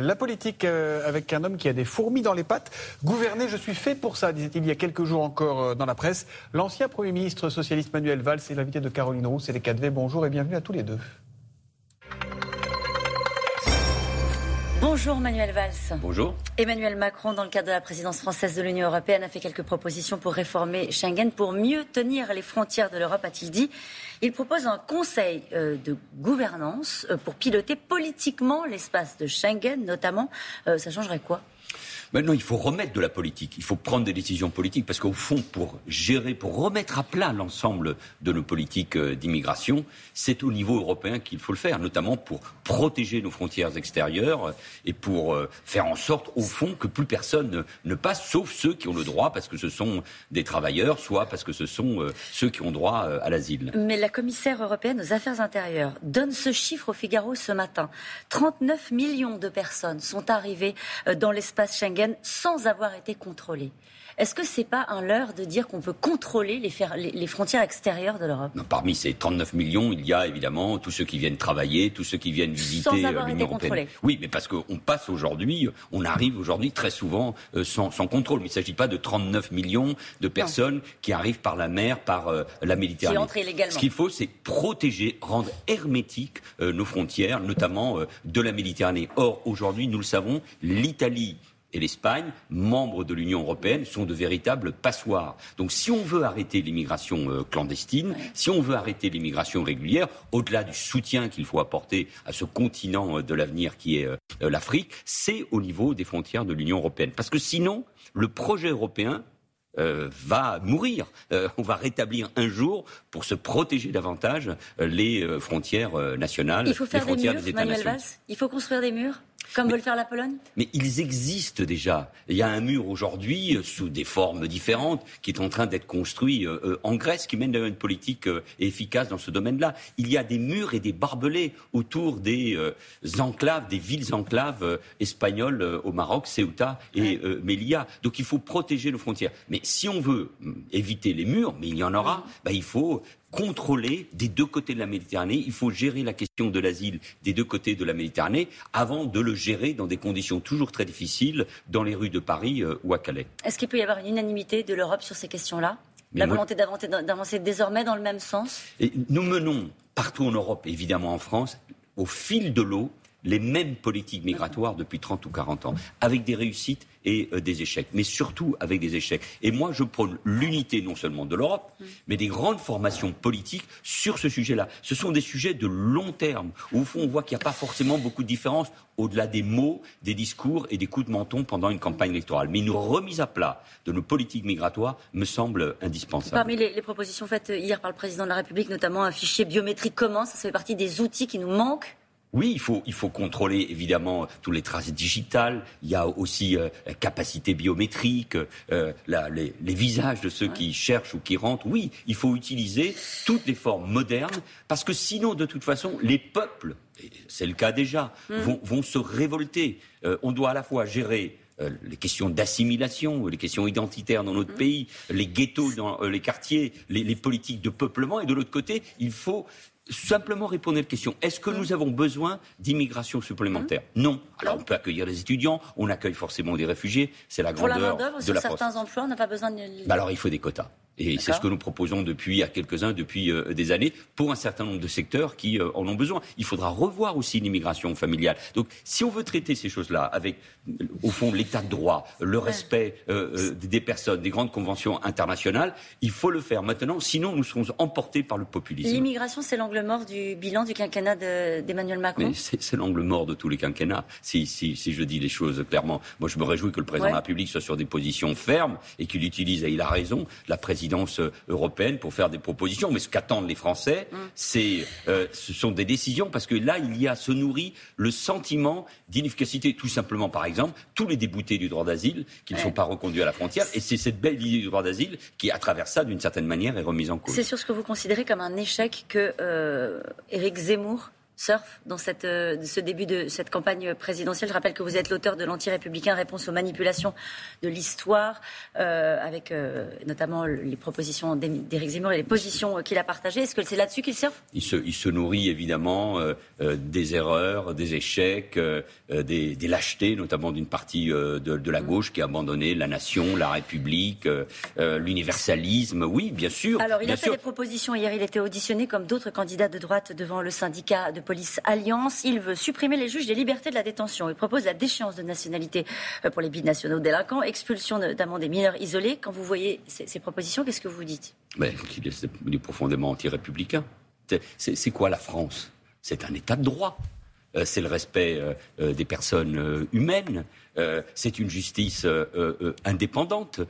La politique euh, avec un homme qui a des fourmis dans les pattes. Gouverner, je suis fait pour ça, disait-il il y a quelques jours encore euh, dans la presse. L'ancien Premier ministre socialiste Manuel Valls est l'invité de Caroline Roux et les 4V. Bonjour et bienvenue à tous les deux. Bonjour Manuel Valls. Bonjour. Emmanuel Macron, dans le cadre de la présidence française de l'Union européenne, a fait quelques propositions pour réformer Schengen, pour mieux tenir les frontières de l'Europe, a-t-il dit. Il propose un conseil euh, de gouvernance euh, pour piloter politiquement l'espace de Schengen, notamment. Euh, ça changerait quoi? Maintenant, il faut remettre de la politique. Il faut prendre des décisions politiques parce qu'au fond, pour gérer, pour remettre à plat l'ensemble de nos politiques euh, d'immigration, c'est au niveau européen qu'il faut le faire, notamment pour protéger nos frontières extérieures euh, et pour euh, faire en sorte, au fond, que plus personne ne passe, sauf ceux qui ont le droit parce que ce sont des travailleurs, soit parce que ce sont ceux qui ont droit à l'asile. Mais la commissaire européenne aux affaires intérieures donne ce chiffre au Figaro ce matin. 39 millions de personnes sont arrivées dans l'espace Schengen sans avoir été contrôlés. Est-ce que c'est pas un leurre de dire qu'on peut contrôler les, frontières extérieures de l'Europe? Parmi ces 39 millions, il y a évidemment tous ceux qui viennent travailler, tous ceux qui viennent visiter euh, l'Union européenne. Oui, mais parce qu'on passe aujourd'hui, on arrive aujourd'hui très souvent euh, sans, contrôle. Mais il ne s'agit pas de 39 millions de personnes qui arrivent par la mer, par euh, la Méditerranée. Ce qu'il faut, c'est protéger, rendre hermétiques nos frontières, notamment de la Méditerranée. Or, aujourd'hui, nous le savons, l'Italie et l'Espagne, membres de l'Union européenne, sont de véritables passoires. Donc si on veut arrêter l'immigration euh, clandestine, si on veut arrêter l'immigration régulière, au-delà du soutien qu'il faut apporter à ce continent euh, de l'avenir qui est euh, l'Afrique, c'est au niveau des frontières de l'Union européenne. Parce que sinon, le projet européen, va mourir. on va rétablir un jour, pour se protéger davantage, les frontières nationales, Il faut faire les frontières des, murs, des Valls? Il faut construire des murs? Comme veut le faire la Pologne Mais ils existent déjà. Il y a un mur aujourd'hui, euh, sous des formes différentes, qui est en train d'être construit euh, euh, en Grèce, qui mène une politique efficace dans ce domaine-là. Il y a des murs et des barbelés autour des enclaves, des villes enclaves espagnoles au Maroc, Ceuta et Melilla. Donc il faut protéger nos frontières. Mais si on veut hum, éviter les murs, mais il y en aura, bah, il faut contrôler des deux côtés de la Méditerranée. Il faut gérer la question de l'asile des deux côtés de la Méditerranée avant de le gérer dans des conditions toujours très difficiles dans les rues de Paris euh, ou à Calais. Est-ce qu'il peut y avoir une unanimité de l'Europe sur ces questions-là? La volonté d'avancer désormais dans le même sens? Nous menons partout en Europe, évidemment en France, au fil de l'eau, les mêmes politiques migratoires depuis 30 ou 40 ans, avec des réussites et euh, des échecs, mais surtout avec des échecs. Et moi, je prône l'unité non seulement de l'Europe, mm. mais des grandes formations politiques sur ce sujet-là. Ce sont des sujets de long terme, où au fond, on voit qu'il n'y a pas forcément beaucoup de différence au-delà des mots, des discours et des coups de menton pendant une campagne électorale. Mais une remise à plat de nos politiques migratoires me semble indispensable. Parmi les, les propositions faites hier par le président de la République, notamment un fichier biométrique commun, ça fait partie des outils qui nous manquent oui, il faut, il faut contrôler évidemment toutes les traces digitales. Il y a aussi euh, capacité biométrique, euh, les, visages de ceux qui cherchent ou qui rentrent. Oui, il faut utiliser toutes les formes modernes parce que sinon, de toute façon, les peuples, c'est le cas déjà, mmh. vont, se révolter. Euh, on doit à la fois gérer les questions d'assimilation, les questions identitaires dans notre mmh. pays, les ghettos dans les quartiers, les, les, politiques de peuplement, et de l'autre côté, il faut simplement répondre à la question est-ce que nous avons besoin d'immigration supplémentaire? Non. Alors on peut accueillir des étudiants, on accueille forcément des réfugiés, c'est la grandeur Pour la de sur certains emplois, on n'a pas besoin de. Bah alors il faut des quotas. Et c'est ce que nous proposons depuis à quelques-uns, depuis euh, des années, pour un certain nombre de secteurs qui euh, en ont besoin. Il faudra revoir aussi l'immigration familiale. Donc, si on veut traiter ces choses-là avec, au fond, l'état de droit, le respect euh, des personnes, des grandes conventions internationales, il faut le faire maintenant. Sinon, nous serons emportés par le populisme. L'immigration, c'est l'angle mort du bilan du quinquennat d'Emmanuel Macron? C'est l'angle mort de tous les quinquennats. Si, si, si je dis les choses clairement, moi, je me réjouis que le président de la République soit sur des positions fermes et qu'il utilise, et il a raison, la présidence présidence euh, européenne pour faire des propositions. Mais ce qu'attendent les Français, mm. c'est, euh, ce sont des décisions parce que là, il y a se nourrit le sentiment d'inefficacité. Tout simplement, par exemple, tous les déboutés du droit d'asile qui ne sont pas reconduits à la frontière. Et c'est cette belle idée du droit d'asile qui, à travers ça, d'une certaine manière, est remise en cause. C'est sur ce que vous considérez comme un échec que euh, Éric Zemmour surf dans cette, euh, ce début de cette campagne présidentielle. Je rappelle que vous êtes l'auteur de l'anti-républicain Réponse aux manipulations de l'histoire, euh, avec euh, notamment les propositions d'Éric Zemmour et les positions qu'il a partagées. Est-ce que c'est là-dessus qu'il surfe? Il se, il se, nourrit évidemment des erreurs, des échecs, des, des, lâchetés, notamment d'une partie de, de, la gauche qui a abandonné la nation, la République, l'universalisme. Oui, bien sûr. Alors, il a fait des propositions. Hier, il était auditionné comme d'autres candidats de droite devant le syndicat de police Alliance. Il veut supprimer les juges des libertés de la détention. Il propose la déchéance de nationalité euh, pour les binationaux délinquants, expulsion notamment des mineurs isolés. Quand vous voyez ces, propositions, qu'est-ce que vous dites? Mais il est, profondément anti-républicain. C'est quoi la France? C'est un État de droit. Euh, c'est le respect euh, des personnes humaines. c'est une justice indépendante.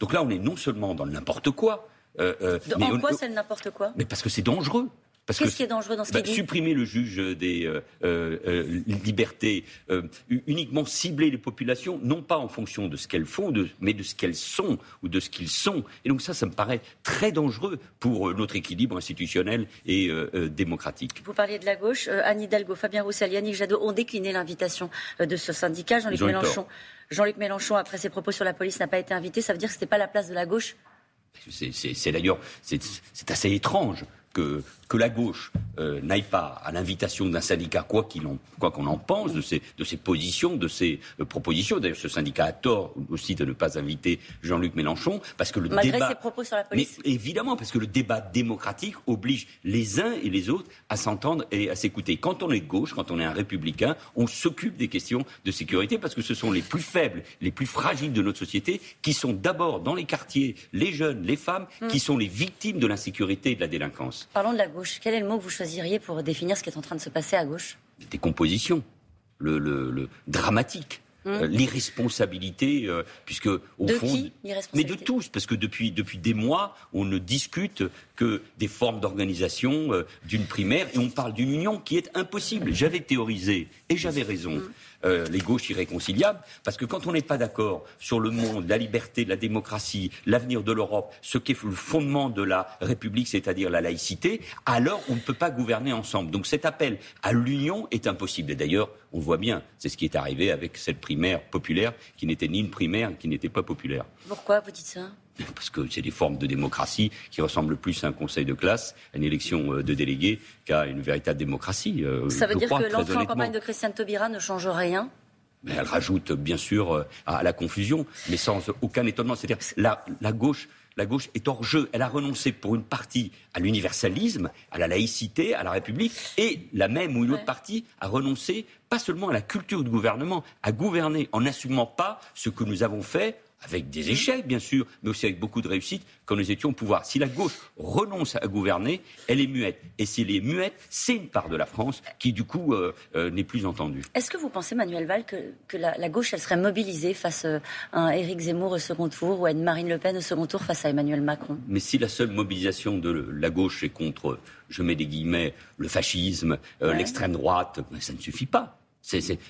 donc là, on est non seulement dans le n'importe quoi. en quoi c'est le n'importe quoi? Mais parce que c'est dangereux. Qu'est-ce qui est dangereux dans ce bah, dit Supprimer le juge des euh, euh, euh libertés, euh, uniquement cibler les populations, non pas en fonction de ce qu'elles font, de, mais de ce qu'elles sont ou de ce qu'ils sont. Et donc ça, ça me paraît très dangereux pour notre équilibre institutionnel et démocratique. Vous parliez de la gauche. Anne Hidalgo, Fabien Roussel, Yannick Jadot ont décliné l'invitation de ce syndicat. Jean-Luc Mélenchon, Jean-Luc Mélenchon, après ses propos sur la police, n'a pas été invité. Ça veut dire que ce n'était pas la place de la gauche? C'est d'ailleurs c'est assez étrange que, que la gauche euh, n'aille pas à l'invitation d'un syndicat, quoi qu'on en, pense, de ses, de ses positions, de ses euh, propositions. D'ailleurs, ce syndicat a tort aussi de ne pas inviter Jean-Luc Mélenchon, parce que le Malgré débat... ses propos sur la police. Mais évidemment, parce que le débat démocratique oblige les uns et les autres à s'entendre et à s'écouter. Quand on est de gauche, quand on est un républicain, on s'occupe des questions de sécurité, parce que ce sont les plus faibles, les plus fragiles de notre société, qui sont d'abord dans les quartiers, les jeunes, les femmes, hmm. qui sont les victimes de l'insécurité et de la délinquance. Parlons de la gauche. Quel est le mot que vous choisiriez pour définir ce qui est en train de se passer à gauche Des compositions. Le, le, dramatique. Hum. Euh, l'irresponsabilité, euh, puisque au fond, qui, mais de tous, parce que depuis depuis des mois, on ne discute que des formes d'organisation euh, d'une primaire et on parle d'une union qui est impossible. J'avais théorisé et j'avais raison. Hum. Euh, les gauches irréconciliables, parce que quand on n'est pas d'accord sur le monde, la liberté, la démocratie, l'avenir de l'Europe, ce qui est le fondement de la République, c'est-à-dire la laïcité, alors on ne peut pas gouverner ensemble. Donc cet appel à l'union est impossible. Et d'ailleurs, on voit bien, c'est ce qui est arrivé avec cette primaire populaire qui n'était ni une primaire, qui n'était pas populaire. Pourquoi vous dites ça? Parce que c'est des formes de démocratie qui ressemblent plus à un conseil de classe, à une élection euh, de délégués, qu'à une véritable démocratie. Euh, Ça veut dire que l'entrée en campagne de Christiane Taubira ne change rien? Mais elle rajoute bien sûr euh, à la confusion, mais sans aucun étonnement. C'est-à-dire la, la gauche la gauche est hors jeu. Elle a renoncé pour une partie à l'universalisme, à la laïcité, à la République, et la même ou une autre partie a renoncé pas seulement à la culture du gouvernement, à gouverner en n'assumant pas ce que nous avons fait avec des échecs bien sûr, mais aussi avec beaucoup de réussite, quand nous étions au pouvoir. Si la gauche renonce à gouverner, elle est muette. Et si elle est muette, c'est une part de la France qui, du coup, euh, euh, n'est plus entendue. Est-ce que vous pensez, Manuel Val, que, la, gauche, elle serait mobilisée face euh, à un Éric Zemmour au second tour ou à une Marine Le Pen au second tour face à Emmanuel Macron? Mais si la seule mobilisation de la gauche est contre, je mets des guillemets, le fascisme, l'extrême droite, ça ne suffit pas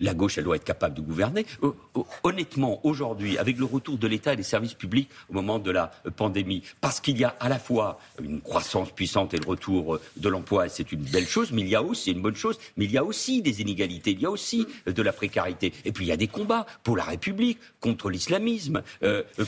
la gauche, elle doit être capable de gouverner. Euh, euh, honnêtement, aujourd'hui, avec le retour de l'État et des services publics au moment de la euh, pandémie, parce qu'il y a à la fois une croissance puissante et le retour de l'emploi, c'est une belle chose, mais il y a aussi, une bonne chose, mais il y a aussi des inégalités, il y a aussi de la précarité. Et puis il y a des combats pour la République, contre l'islamisme,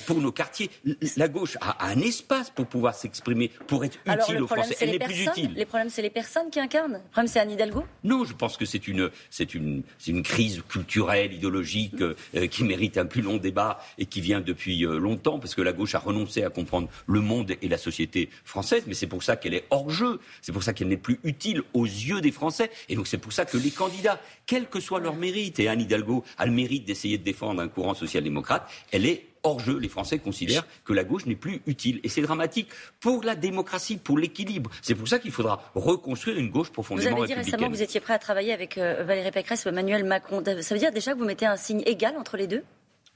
pour nos quartiers. La gauche a, un espace pour pouvoir s'exprimer, pour être utile aux Français. Elle n'est plus utile. Les problèmes, c'est les personnes qui incarnent. Le problème, c'est Anne Hidalgo? Non, je pense que c'est une, c'est une, c'est une crise culturelle, idéologique euh, euh, qui mérite un plus long débat et qui vient depuis euh, longtemps parce que la gauche a renoncé à comprendre le monde et la société française. Mais c'est pour ça qu'elle est hors jeu. C'est pour ça qu'elle n'est plus utile aux yeux des Français. Et donc c'est pour ça que les candidats, quel que soit leur mérite, et Anne Hidalgo a le mérite d'essayer de défendre un courant social-démocrate, elle est hors jeu. Les Français considèrent que la gauche n'est plus utile. Et c'est dramatique pour la démocratie, pour l'équilibre. C'est pour ça qu'il faudra reconstruire une gauche profondément Vous avez dit récemment que vous étiez prêt à travailler avec euh, Valérie Pécresse ou Emmanuel Macron. Ça veut dire déjà que vous mettez un signe égal entre les deux?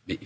Mais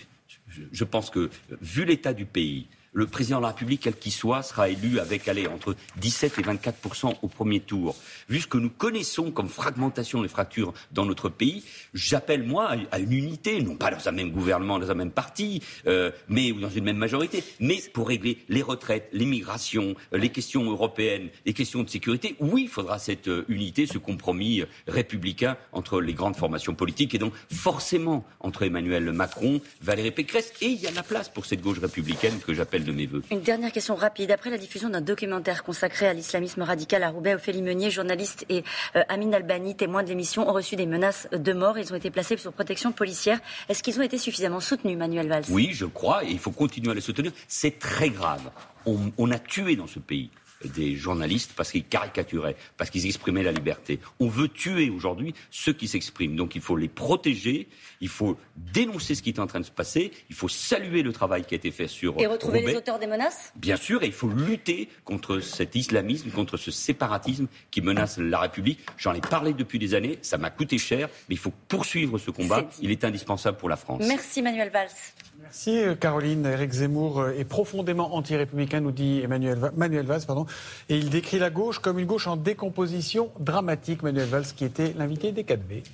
je pense que, vu l'état du pays, le président de la République, quel qu'il soit, sera élu avec, allez, entre 17 et 24 au premier tour. Vu ce que nous connaissons comme fragmentation et fractures dans notre pays, j'appelle, moi, à une unité, non pas dans un même gouvernement, dans un même parti, euh, mais dans une même majorité, mais pour régler les retraites, l'immigration, euh, les questions européennes, les questions de sécurité. Oui, il faudra cette euh, unité, ce compromis républicain entre les grandes formations politiques et donc forcément entre Emmanuel Macron, Valérie Pécresse, et il y a la place pour cette gauche républicaine que j'appelle de mes voeux. Une dernière question rapide. Après la diffusion d'un documentaire consacré à l'islamisme radical à Roubaix, Ophélie Meunier, journaliste, et euh, Amin Albani, témoin de l'émission, ont reçu des menaces de mort. Ils ont été placés sous protection policière. Est-ce qu'ils ont été suffisamment soutenus, Manuel Valls? Oui, je crois, et il faut continuer à les soutenir. C'est très grave. on a tué dans ce pays des journalistes parce qu'ils caricaturaient, parce qu'ils exprimaient la liberté. On veut tuer aujourd'hui ceux qui s'expriment. Donc il faut les protéger, il faut dénoncer ce qui est en train de se passer, il faut saluer le travail qui a été fait sur. Et retrouver les auteurs des menaces? Bien sûr, et il faut lutter contre cet islamisme, contre ce séparatisme qui menace la République. J'en ai parlé depuis des années, ça m'a coûté cher, mais il faut poursuivre ce combat. il est indispensable pour la France. Merci Manuel Valls. Merci euh, Caroline. Eric Zemmour euh, est profondément anti-républicain, nous dit Emmanuel Manuel Valls. Pardon, et il décrit la gauche comme une gauche en décomposition dramatique. Manuel Valls qui était l'invité des 4V.